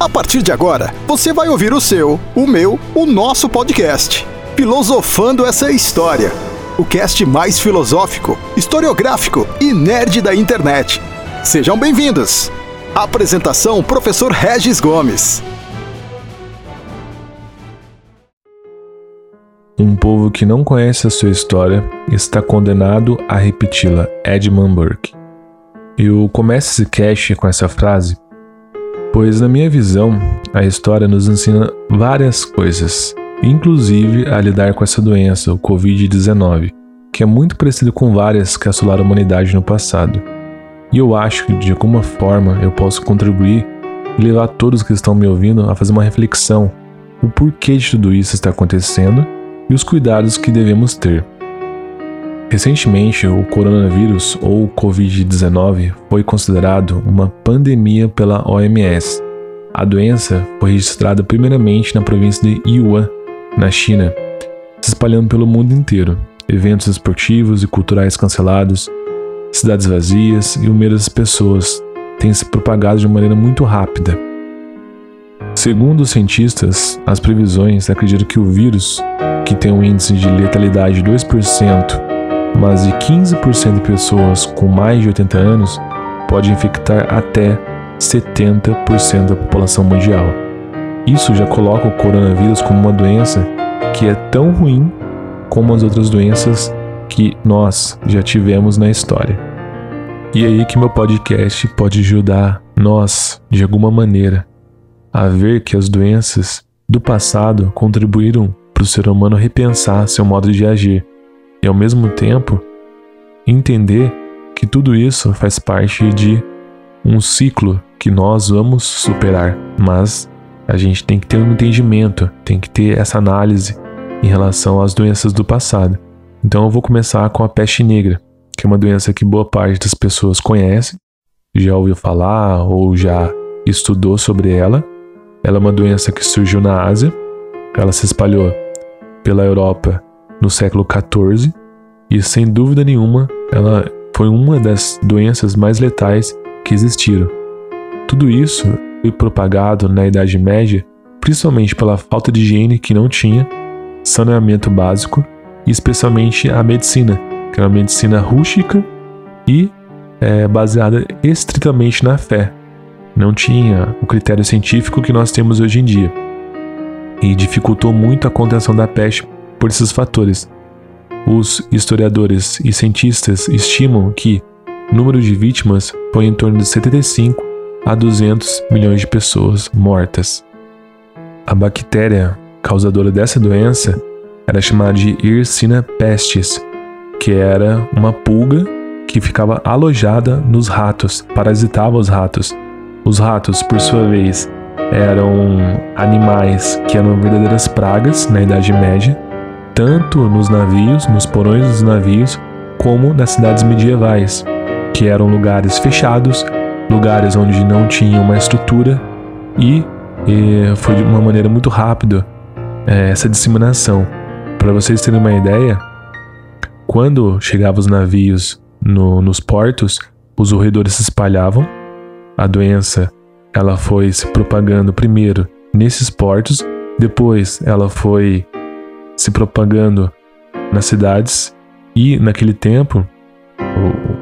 A partir de agora, você vai ouvir o seu, o meu, o nosso podcast. Filosofando essa história. O cast mais filosófico, historiográfico e nerd da internet. Sejam bem-vindos. Apresentação: Professor Regis Gomes. Um povo que não conhece a sua história está condenado a repeti-la. Edmund Burke. Eu começo esse cast com essa frase, pois na minha visão, a história nos ensina várias coisas, inclusive a lidar com essa doença, o Covid-19, que é muito parecido com várias que assolaram a humanidade no passado. E eu acho que de alguma forma eu posso contribuir e levar todos que estão me ouvindo a fazer uma reflexão o porquê de tudo isso está acontecendo e os cuidados que devemos ter. Recentemente, o coronavírus ou Covid-19 foi considerado uma pandemia pela OMS. A doença foi registrada primeiramente na província de Yunnan, na China, se espalhando pelo mundo inteiro. Eventos esportivos e culturais cancelados, cidades vazias e o medo das pessoas têm se propagado de maneira muito rápida. Segundo os cientistas, as previsões acreditam que o vírus, que tem um índice de letalidade de 2%, mas de 15% de pessoas com mais de 80 anos, pode infectar até 70% da população mundial. Isso já coloca o coronavírus como uma doença que é tão ruim como as outras doenças que nós já tivemos na história. E é aí que meu podcast pode ajudar nós, de alguma maneira, a ver que as doenças do passado contribuíram para o ser humano repensar seu modo de agir e, ao mesmo tempo, entender que tudo isso faz parte de um ciclo que nós vamos superar, mas a gente tem que ter um entendimento, tem que ter essa análise em relação às doenças do passado. Então eu vou começar com a peste negra, que é uma doença que boa parte das pessoas conhece, já ouviu falar ou já estudou sobre ela, ela é uma doença que surgiu na Ásia, ela se espalhou pela Europa no século XIV e, sem dúvida nenhuma, ela foi uma das doenças mais letais que existiram. Tudo isso foi propagado na Idade Média principalmente pela falta de higiene que não tinha, saneamento básico e especialmente a medicina, que era uma medicina rústica e é, baseada estritamente na fé, não tinha o critério científico que nós temos hoje em dia e dificultou muito a contenção da peste por esses fatores. Os historiadores e cientistas estimam que o número de vítimas foi em torno de 75 a 200 milhões de pessoas mortas. A bactéria causadora dessa doença era chamada de Yersinia pestis, que era uma pulga que ficava alojada nos ratos, parasitava os ratos os ratos, por sua vez, eram animais que eram verdadeiras pragas na Idade Média, tanto nos navios, nos porões dos navios, como nas cidades medievais, que eram lugares fechados, lugares onde não tinha uma estrutura e, e foi de uma maneira muito rápida é, essa disseminação. Para vocês terem uma ideia, quando chegavam os navios no, nos portos, os roedores se espalhavam a doença ela foi se propagando primeiro nesses portos, depois ela foi se propagando nas cidades e naquele tempo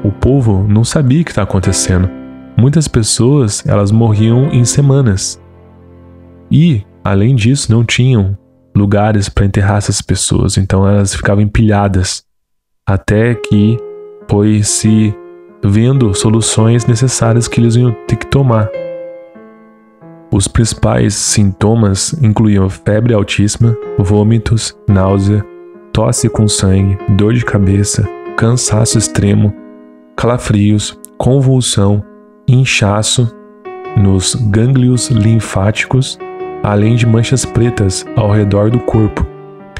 o, o povo não sabia o que está acontecendo. Muitas pessoas elas morriam em semanas e além disso não tinham lugares para enterrar essas pessoas, então elas ficavam empilhadas até que foi se vendo soluções necessárias que eles iam ter que tomar. Os principais sintomas incluíam febre altíssima, vômitos, náusea, tosse com sangue, dor de cabeça, cansaço extremo, calafrios, convulsão, inchaço nos gânglios linfáticos, além de manchas pretas ao redor do corpo,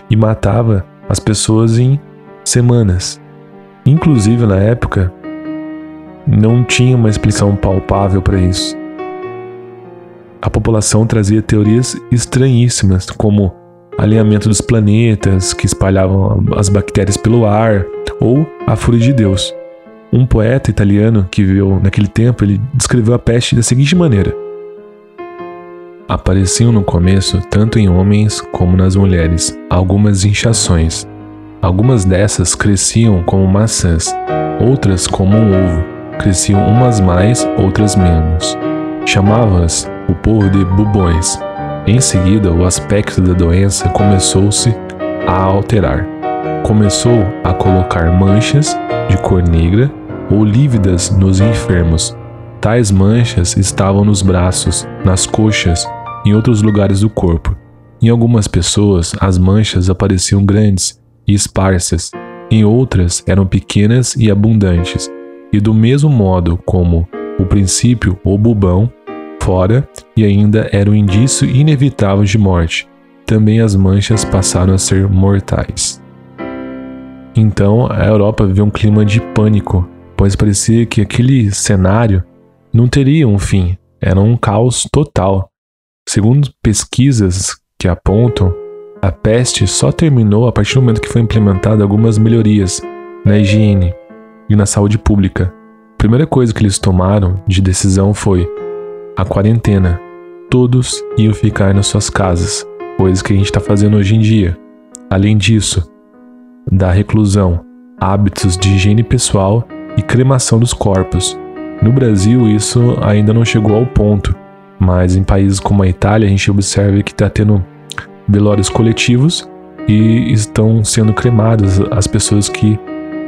e matava as pessoas em semanas. Inclusive, na época, não tinha uma explicação palpável para isso. A população trazia teorias estranhíssimas, como alinhamento dos planetas que espalhavam as bactérias pelo ar, ou a fúria de Deus. Um poeta italiano que viveu naquele tempo, ele descreveu a peste da seguinte maneira: apareciam no começo tanto em homens como nas mulheres algumas inchações. Algumas dessas cresciam como maçãs, outras como um ovo, cresciam umas mais, outras menos. Chamava-as o povo de bubões. Em seguida, o aspecto da doença começou-se a alterar. Começou a colocar manchas de cor negra ou lívidas nos enfermos. Tais manchas estavam nos braços, nas coxas, em outros lugares do corpo. Em algumas pessoas, as manchas apareciam grandes e esparsas, em outras eram pequenas e abundantes, e do mesmo modo como o princípio ou bubão, fora e ainda era um indício inevitável de morte, também as manchas passaram a ser mortais. Então a Europa viveu um clima de pânico, pois parecia que aquele cenário não teria um fim, era um caos total. Segundo pesquisas que apontam, a peste só terminou a partir do momento que foi implementada algumas melhorias na higiene e na saúde pública. A primeira coisa que eles tomaram de decisão foi a quarentena. Todos iam ficar nas suas casas, coisa que a gente está fazendo hoje em dia. Além disso, da reclusão, hábitos de higiene pessoal e cremação dos corpos. No Brasil, isso ainda não chegou ao ponto, mas em países como a Itália, a gente observa que está tendo velórios coletivos e estão sendo cremadas as pessoas que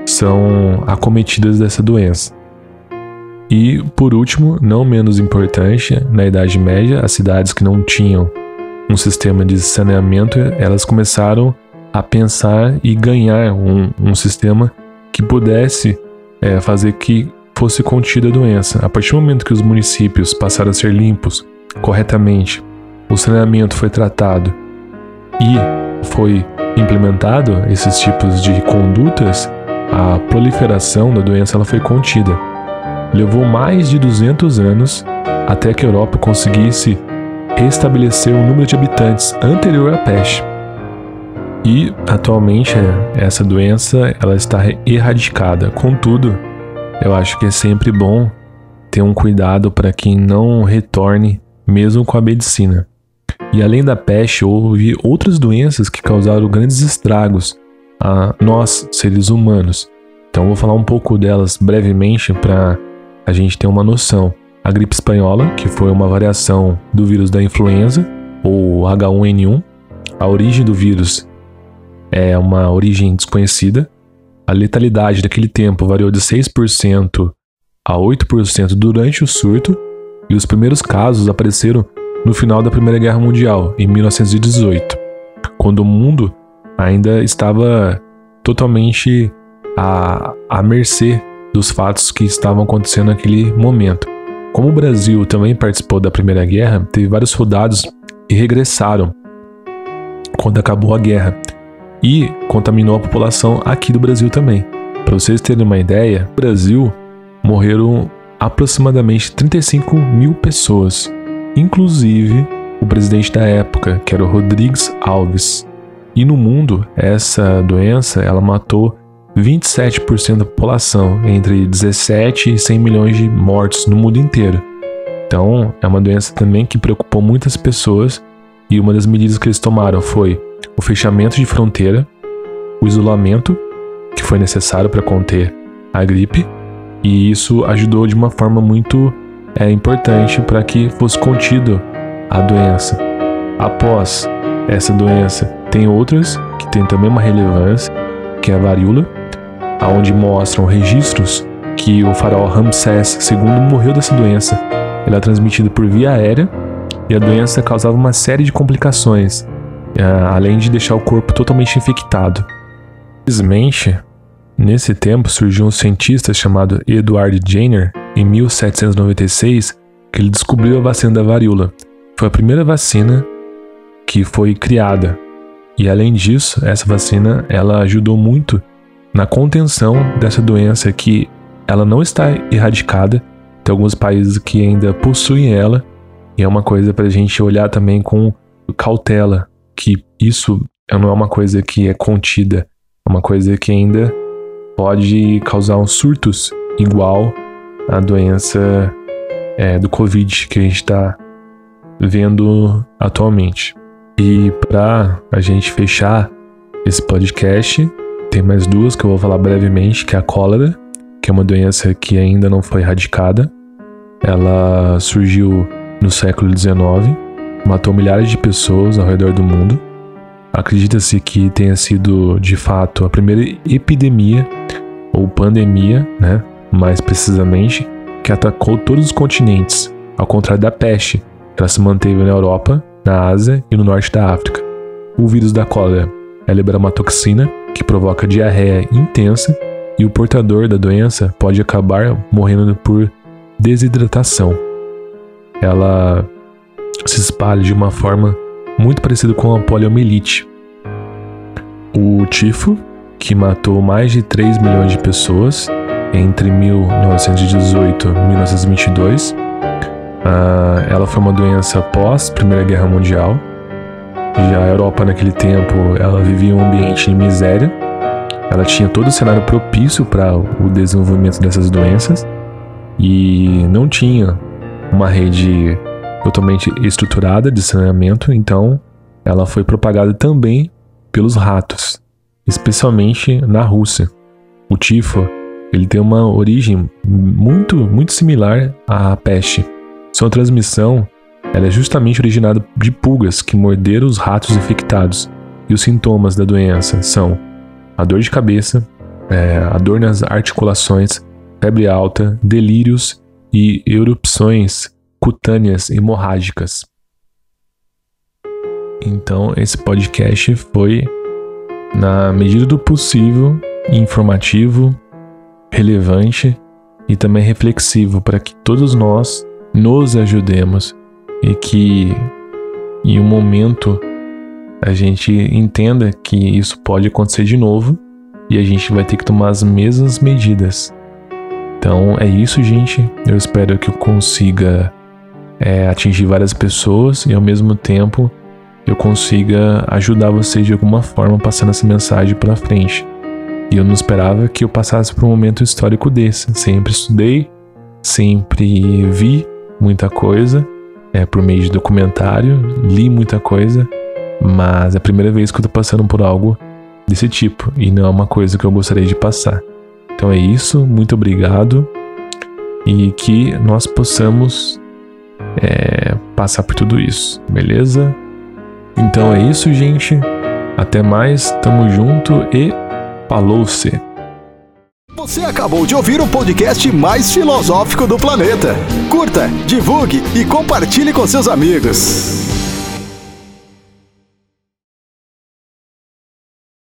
são acometidas dessa doença. E, por último, não menos importante, na Idade Média, as cidades que não tinham um sistema de saneamento, elas começaram a pensar e ganhar um, um sistema que pudesse é, fazer que fosse contida a doença. A partir do momento que os municípios passaram a ser limpos corretamente, o saneamento foi tratado e foi implementado esses tipos de condutas, a proliferação da doença ela foi contida. Levou mais de 200 anos até que a Europa conseguisse restabelecer o número de habitantes anterior à peste. E atualmente essa doença ela está erradicada. Contudo, eu acho que é sempre bom ter um cuidado para que não retorne mesmo com a medicina. E além da peste, houve outras doenças que causaram grandes estragos a nós, seres humanos. Então vou falar um pouco delas brevemente para a gente ter uma noção. A gripe espanhola, que foi uma variação do vírus da influenza, ou H1N1. A origem do vírus é uma origem desconhecida. A letalidade daquele tempo variou de 6% a 8% durante o surto, e os primeiros casos apareceram no final da Primeira Guerra Mundial, em 1918, quando o mundo ainda estava totalmente à, à mercê dos fatos que estavam acontecendo naquele momento. Como o Brasil também participou da Primeira Guerra, teve vários soldados que regressaram quando acabou a guerra e contaminou a população aqui do Brasil também. Para vocês terem uma ideia, no Brasil morreram aproximadamente 35 mil pessoas, inclusive o presidente da época, que era o Rodrigues Alves. E no mundo, essa doença ela matou 27% da população, entre 17 e 100 milhões de mortos no mundo inteiro. Então, é uma doença também que preocupou muitas pessoas e uma das medidas que eles tomaram foi o fechamento de fronteira, o isolamento, que foi necessário para conter a gripe, e isso ajudou de uma forma muito é, importante para que fosse contido a doença. Após essa doença, tem outras que têm também uma relevância, que é a varíola, aonde mostram registros que o faraó Ramsés II morreu dessa doença. Ela é transmitida por via aérea e a doença causava uma série de complicações, é, além de deixar o corpo totalmente infectado. Infelizmente, nesse tempo surgiu um cientista chamado Edward Jenner, em 1796, que ele descobriu a vacina da varíola. Foi a primeira vacina que foi criada. E além disso, essa vacina ela ajudou muito na contenção dessa doença que ela não está erradicada. Tem alguns países que ainda possuem ela e é uma coisa para a gente olhar também com cautela, que isso não é uma coisa que é contida, é uma coisa que ainda pode causar uns surtos igual a doença é, do Covid que a gente está vendo atualmente. E para a gente fechar esse podcast, tem mais duas que eu vou falar brevemente, que é a cólera, que é uma doença que ainda não foi erradicada. Ela surgiu no século XIX, matou milhares de pessoas ao redor do mundo. Acredita-se que tenha sido, de fato, a primeira epidemia ou pandemia, né, mais precisamente, que atacou todos os continentes, ao contrário da peste, que ela se manteve na Europa, na Ásia e no norte da África. O vírus da cólera é uma toxina que provoca diarreia intensa e o portador da doença pode acabar morrendo por desidratação. Ela se espalha de uma forma muito parecida com a poliomielite. O tifo, que matou mais de 3 milhões de pessoas entre 1918 e 1922, uh, ela foi uma doença pós Primeira Guerra Mundial já a Europa naquele tempo, ela vivia um ambiente de miséria. Ela tinha todo o cenário propício para o desenvolvimento dessas doenças e não tinha uma rede totalmente estruturada de saneamento, então ela foi propagada também pelos ratos, especialmente na Rússia. O tifo, ele tem uma origem muito muito similar à peste. Sua transmissão ela é justamente originada de pulgas que morderam os ratos infectados, e os sintomas da doença são a dor de cabeça, é, a dor nas articulações, febre alta, delírios e erupções cutâneas hemorrágicas. Então, esse podcast foi, na medida do possível, informativo, relevante e também reflexivo para que todos nós nos ajudemos e que em um momento a gente entenda que isso pode acontecer de novo e a gente vai ter que tomar as mesmas medidas. Então é isso, gente. Eu espero que eu consiga é, atingir várias pessoas e ao mesmo tempo eu consiga ajudar vocês de alguma forma passando essa mensagem para frente. E eu não esperava que eu passasse por um momento histórico desse. Sempre estudei, sempre vi muita coisa é, por meio de documentário, li muita coisa, mas é a primeira vez que eu tô passando por algo desse tipo e não é uma coisa que eu gostaria de passar. Então é isso, muito obrigado e que nós possamos é, passar por tudo isso, beleza? Então é isso, gente. Até mais, tamo junto e falou-se! Você acabou de ouvir o podcast mais filosófico do planeta. Curta, divulgue e compartilhe com seus amigos.